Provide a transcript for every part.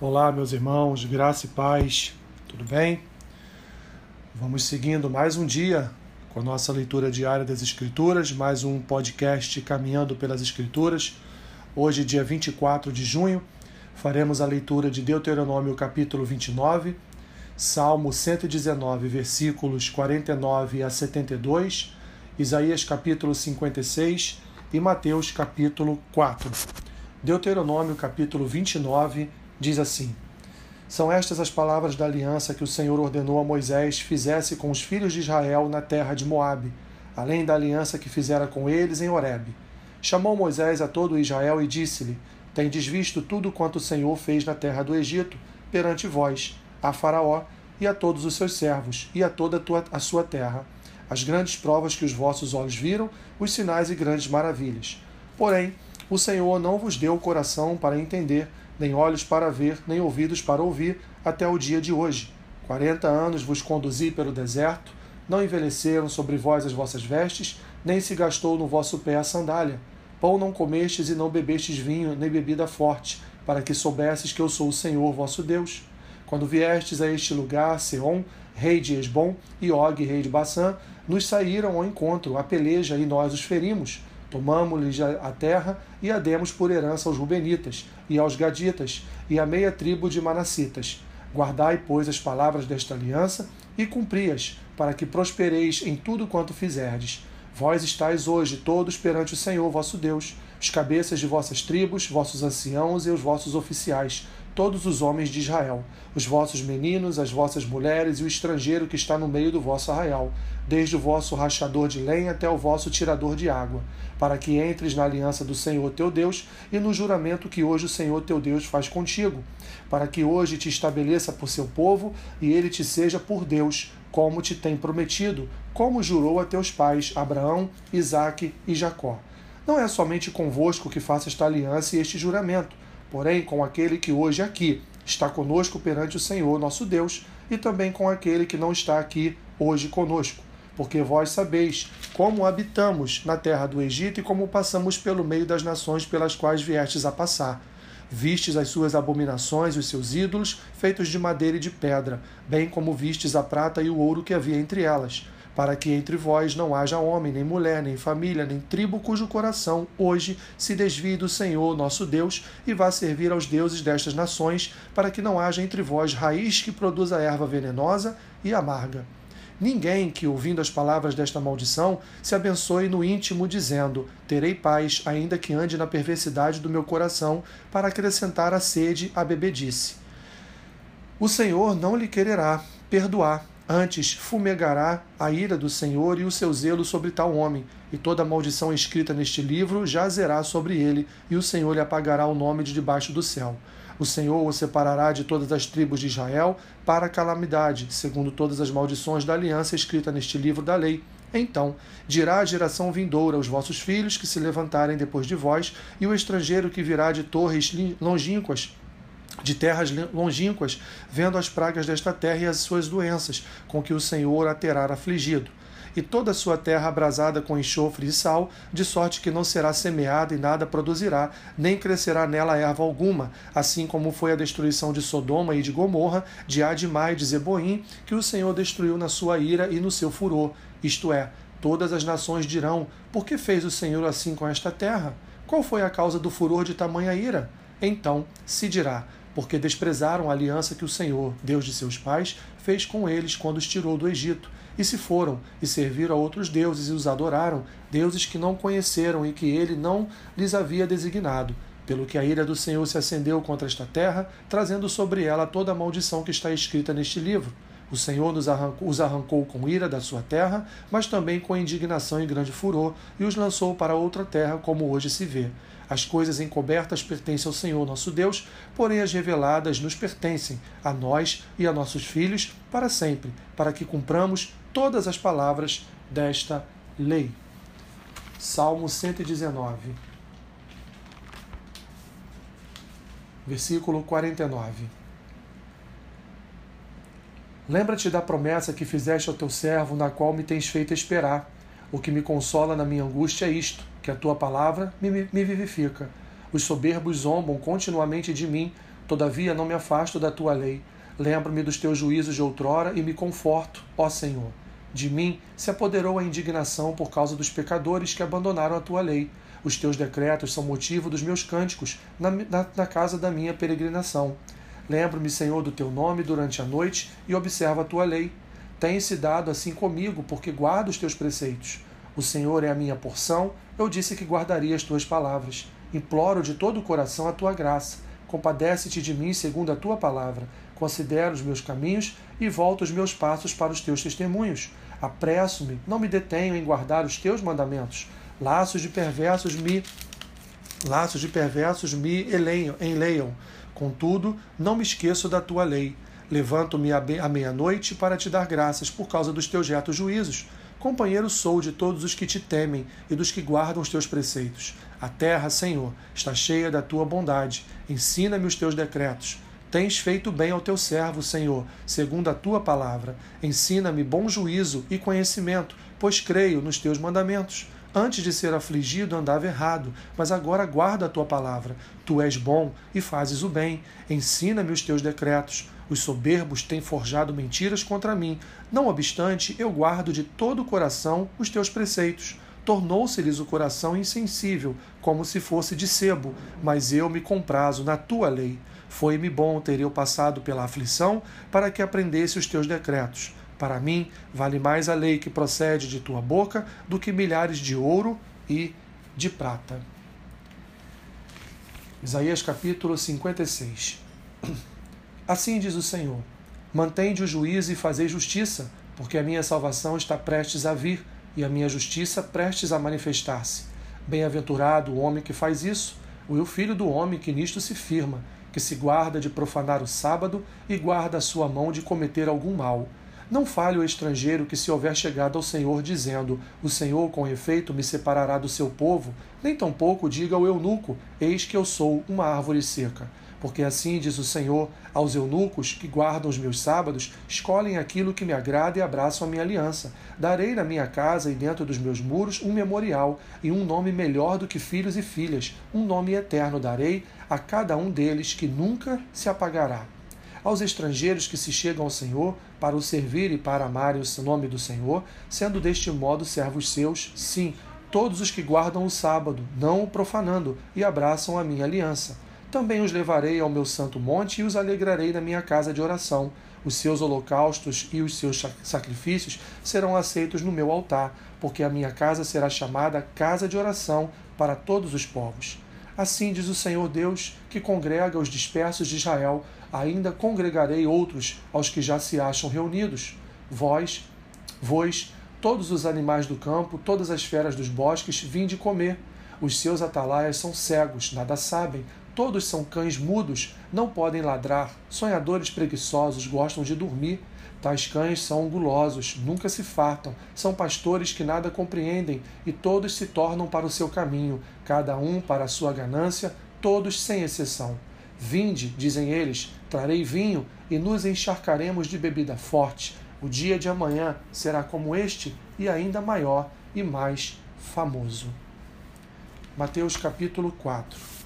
Olá, meus irmãos, graça e paz, tudo bem? Vamos seguindo mais um dia com a nossa leitura diária das Escrituras, mais um podcast Caminhando pelas Escrituras. Hoje, dia 24 de junho, faremos a leitura de Deuteronômio capítulo 29, Salmo 119, versículos 49 a 72, Isaías capítulo 56 e Mateus capítulo 4. Deuteronômio capítulo 29 diz assim: São estas as palavras da aliança que o Senhor ordenou a Moisés fizesse com os filhos de Israel na terra de Moabe, além da aliança que fizera com eles em Horebe. Chamou Moisés a todo Israel e disse-lhe: Tendes visto tudo quanto o Senhor fez na terra do Egito, perante vós, a Faraó e a todos os seus servos, e a toda a, tua, a sua terra, as grandes provas que os vossos olhos viram, os sinais e grandes maravilhas. Porém, o Senhor não vos deu o coração para entender, nem olhos para ver, nem ouvidos para ouvir, até o dia de hoje. Quarenta anos vos conduzi pelo deserto, não envelheceram sobre vós as vossas vestes, nem se gastou no vosso pé a sandália. Pão não comestes e não bebestes vinho, nem bebida forte, para que soubesses que eu sou o Senhor vosso Deus. Quando viestes a este lugar, Seom, rei de Esbom, e Og, rei de Baçã, nos saíram ao encontro, a peleja, e nós os ferimos Tomamos-lhes a terra e a demos por herança aos Rubenitas, e aos Gaditas, e à meia tribo de Manassitas. Guardai, pois, as palavras desta aliança e cumpri-as, para que prospereis em tudo quanto fizerdes. Vós estáis hoje todos perante o Senhor vosso Deus, os cabeças de vossas tribos, vossos anciãos e os vossos oficiais, todos os homens de Israel, os vossos meninos, as vossas mulheres e o estrangeiro que está no meio do vosso arraial, desde o vosso rachador de lenha até o vosso tirador de água, para que entres na aliança do Senhor teu Deus e no juramento que hoje o Senhor teu Deus faz contigo, para que hoje te estabeleça por seu povo e ele te seja por Deus, como te tem prometido, como jurou a teus pais Abraão, Isaque e Jacó. Não é somente convosco que faça esta aliança e este juramento, porém com aquele que hoje aqui está conosco perante o Senhor nosso Deus, e também com aquele que não está aqui hoje conosco. Porque vós sabeis como habitamos na terra do Egito e como passamos pelo meio das nações pelas quais viestes a passar. Vistes as suas abominações e os seus ídolos, feitos de madeira e de pedra, bem como vistes a prata e o ouro que havia entre elas para que entre vós não haja homem, nem mulher, nem família, nem tribo cujo coração hoje se desvie do Senhor nosso Deus e vá servir aos deuses destas nações, para que não haja entre vós raiz que produza erva venenosa e amarga. Ninguém que, ouvindo as palavras desta maldição, se abençoe no íntimo, dizendo: Terei paz, ainda que ande na perversidade do meu coração, para acrescentar a sede à bebedice. O Senhor não lhe quererá perdoar Antes fumegará a ira do Senhor e o seu zelo sobre tal homem, e toda maldição escrita neste livro jazerá sobre ele, e o Senhor lhe apagará o nome de debaixo do céu. O Senhor o separará de todas as tribos de Israel para a calamidade, segundo todas as maldições da aliança escrita neste livro da lei. Então dirá a geração vindoura aos vossos filhos que se levantarem depois de vós, e o estrangeiro que virá de torres longínquas de terras longínquas, vendo as pragas desta terra e as suas doenças, com que o Senhor a terá afligido. E toda a sua terra abrasada com enxofre e sal, de sorte que não será semeada e nada produzirá, nem crescerá nela erva alguma, assim como foi a destruição de Sodoma e de Gomorra, de Admai e de Zeboim, que o Senhor destruiu na sua ira e no seu furor. Isto é, todas as nações dirão: Por que fez o Senhor assim com esta terra? Qual foi a causa do furor de tamanha ira? Então se dirá: porque desprezaram a aliança que o Senhor, Deus de seus pais, fez com eles quando os tirou do Egito, e se foram e serviram a outros deuses e os adoraram, deuses que não conheceram e que ele não lhes havia designado. Pelo que a ira do Senhor se acendeu contra esta terra, trazendo sobre ela toda a maldição que está escrita neste livro. O Senhor nos arrancou, os arrancou com ira da sua terra, mas também com indignação e grande furor, e os lançou para outra terra, como hoje se vê. As coisas encobertas pertencem ao Senhor nosso Deus, porém as reveladas nos pertencem, a nós e a nossos filhos, para sempre, para que cumpramos todas as palavras desta lei. Salmo 119, versículo 49. Lembra-te da promessa que fizeste ao teu servo, na qual me tens feito esperar. O que me consola na minha angústia é isto que a tua palavra me, me vivifica. Os soberbos zombam continuamente de mim, Todavia não me afasto da tua lei. Lembro-me dos teus juízos de outrora e me conforto, ó Senhor. De mim se apoderou a indignação por causa dos pecadores que abandonaram a tua lei. Os teus decretos são motivo dos meus cânticos na, na, na casa da minha peregrinação. Lembro-me, Senhor, do teu nome durante a noite e observo a tua lei. Tem-se dado assim comigo, porque guardo os teus preceitos. O Senhor é a minha porção, eu disse que guardaria as tuas palavras. Imploro de todo o coração a tua graça. Compadece-te de mim segundo a tua palavra. Considero os meus caminhos e volto os meus passos para os teus testemunhos. Apresso-me, não me detenho em guardar os teus mandamentos. Laços de perversos me laços de perversos me enleiam. Contudo, não me esqueço da tua lei. Levanto-me à meia-noite para te dar graças por causa dos teus retos juízos. Companheiro sou de todos os que te temem e dos que guardam os teus preceitos. A terra, Senhor, está cheia da tua bondade. Ensina-me os teus decretos. Tens feito bem ao teu servo, Senhor, segundo a tua palavra. Ensina-me bom juízo e conhecimento, pois creio nos teus mandamentos. Antes de ser afligido, andava errado, mas agora guarda a tua palavra. Tu és bom e fazes o bem. Ensina-me os teus decretos. Os soberbos têm forjado mentiras contra mim. Não obstante, eu guardo de todo o coração os teus preceitos. Tornou-se-lhes o coração insensível, como se fosse de sebo, mas eu me comprazo na tua lei. Foi-me bom ter eu passado pela aflição, para que aprendesse os teus decretos. Para mim, vale mais a lei que procede de tua boca do que milhares de ouro e de prata. Isaías capítulo 56 Assim diz o Senhor: Mantende o juízo e fazei justiça, porque a minha salvação está prestes a vir e a minha justiça prestes a manifestar-se. Bem-aventurado o homem que faz isso, o filho do homem que nisto se firma, que se guarda de profanar o sábado e guarda a sua mão de cometer algum mal não fale o estrangeiro que se houver chegado ao Senhor, dizendo: O Senhor, com efeito, me separará do seu povo, nem tampouco diga ao eunuco: Eis que eu sou uma árvore seca. Porque assim diz o Senhor aos eunucos que guardam os meus sábados, escolhem aquilo que me agrada e abraçam a minha aliança. Darei na minha casa e dentro dos meus muros um memorial e um nome melhor do que filhos e filhas, um nome eterno darei a cada um deles que nunca se apagará aos estrangeiros que se chegam ao Senhor para o servir e para amarem o nome do Senhor, sendo deste modo servos seus, sim, todos os que guardam o sábado, não o profanando, e abraçam a minha aliança. Também os levarei ao meu santo monte e os alegrarei na minha casa de oração. Os seus holocaustos e os seus sacrifícios serão aceitos no meu altar, porque a minha casa será chamada casa de oração para todos os povos. Assim diz o Senhor Deus, que congrega os dispersos de Israel, ainda congregarei outros aos que já se acham reunidos. Vós, vós, todos os animais do campo, todas as feras dos bosques, vinde comer. Os seus atalaias são cegos, nada sabem, todos são cães mudos, não podem ladrar, sonhadores preguiçosos, gostam de dormir. Tais cães são gulosos, nunca se fartam, são pastores que nada compreendem, e todos se tornam para o seu caminho, cada um para a sua ganância, todos sem exceção. Vinde, dizem eles, trarei vinho e nos encharcaremos de bebida forte. O dia de amanhã será como este e ainda maior e mais famoso. Mateus capítulo 4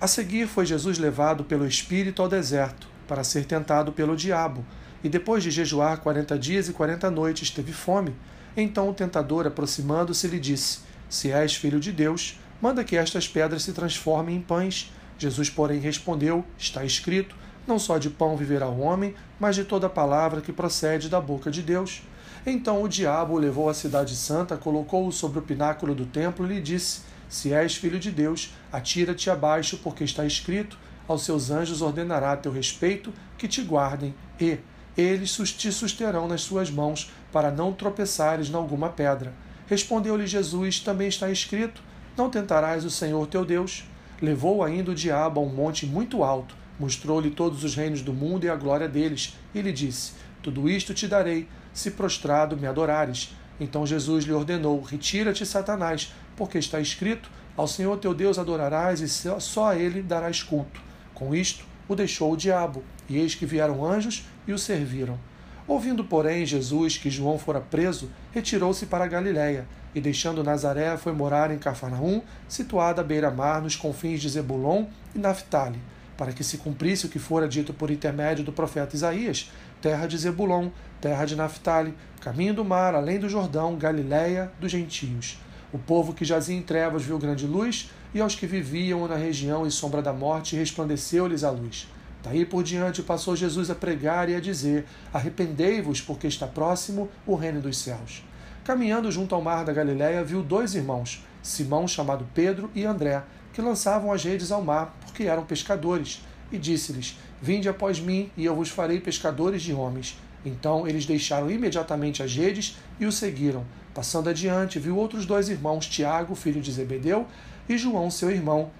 A seguir foi Jesus levado pelo Espírito ao deserto para ser tentado pelo diabo, e depois de jejuar quarenta dias e quarenta noites teve fome. Então o tentador, aproximando-se, lhe disse: Se és filho de Deus, manda que estas pedras se transformem em pães. Jesus, porém, respondeu: Está escrito: Não só de pão viverá o homem, mas de toda palavra que procede da boca de Deus. Então o diabo o levou à cidade santa, colocou-o sobre o pináculo do templo e lhe disse: Se és filho de Deus, atira-te abaixo, porque está escrito: Aos seus anjos ordenará a teu respeito que te guardem, e eles te susterão nas suas mãos, para não tropeçares em alguma pedra. Respondeu-lhe Jesus: Também está escrito: não tentarás o Senhor teu Deus. Levou ainda o diabo a um monte muito alto, mostrou-lhe todos os reinos do mundo e a glória deles, e lhe disse: Tudo isto te darei, se prostrado me adorares. Então Jesus lhe ordenou: Retira-te, Satanás, porque está escrito: Ao Senhor teu Deus adorarás e só a ele darás culto. Com isto, o deixou o diabo, e eis que vieram anjos e o serviram. Ouvindo, porém, Jesus que João fora preso, retirou-se para Galiléia, e deixando Nazaré, foi morar em Cafarnaum, situada à beira-mar, nos confins de Zebulon e Naphtali, para que se cumprisse o que fora dito por intermédio do profeta Isaías, terra de Zebulon, terra de Naphtali, caminho do mar, além do Jordão, Galiléia dos gentios. O povo que jazia em trevas viu grande luz, e aos que viviam na região e sombra da morte resplandeceu-lhes a luz. Daí por diante passou Jesus a pregar e a dizer: Arrependei-vos, porque está próximo o reino dos céus. Caminhando junto ao mar da Galiléia, viu dois irmãos, Simão, chamado Pedro, e André, que lançavam as redes ao mar, porque eram pescadores. E disse-lhes: Vinde após mim, e eu vos farei pescadores de homens. Então eles deixaram imediatamente as redes e o seguiram. Passando adiante, viu outros dois irmãos, Tiago, filho de Zebedeu, e João, seu irmão,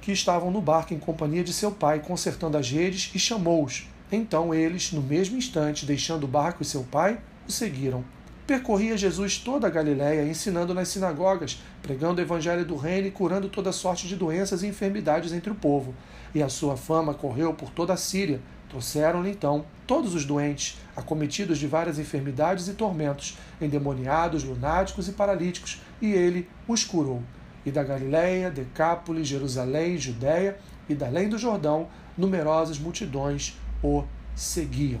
que estavam no barco em companhia de seu pai, consertando as redes, e chamou-os. Então eles, no mesmo instante, deixando o barco e seu pai, o seguiram. Percorria Jesus toda a Galiléia, ensinando nas sinagogas, pregando o evangelho do reino e curando toda sorte de doenças e enfermidades entre o povo. E a sua fama correu por toda a Síria. Trouxeram-lhe então todos os doentes, acometidos de várias enfermidades e tormentos, endemoniados, lunáticos e paralíticos, e ele os curou e da Galiléia, Decápolis, Jerusalém, Judéia e da além do Jordão, numerosas multidões o seguiam.